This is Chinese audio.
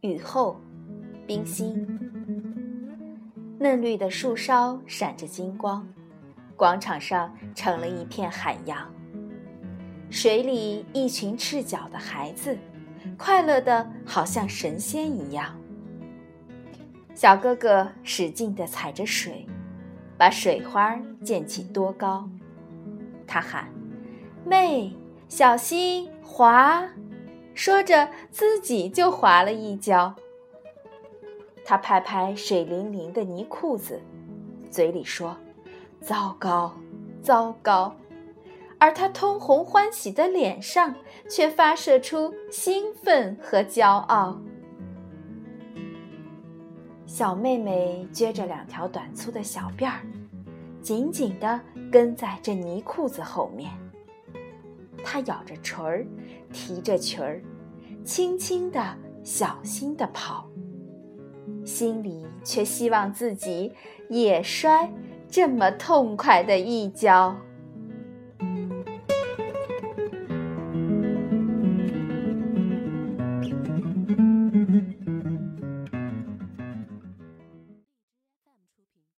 雨后，冰心，嫩绿的树梢闪着金光，广场上成了一片海洋。水里一群赤脚的孩子，快乐的好像神仙一样。小哥哥使劲地踩着水，把水花溅起多高。他喊：“妹，小心滑！”说着，自己就滑了一跤。他拍拍水灵灵的泥裤子，嘴里说：“糟糕，糟糕。”而他通红欢喜的脸上，却发射出兴奋和骄傲。小妹妹撅着两条短粗的小辫儿，紧紧地跟在这泥裤子后面。她咬着唇儿，提着裙儿，轻轻地、小心地跑，心里却希望自己也摔这么痛快的一跤。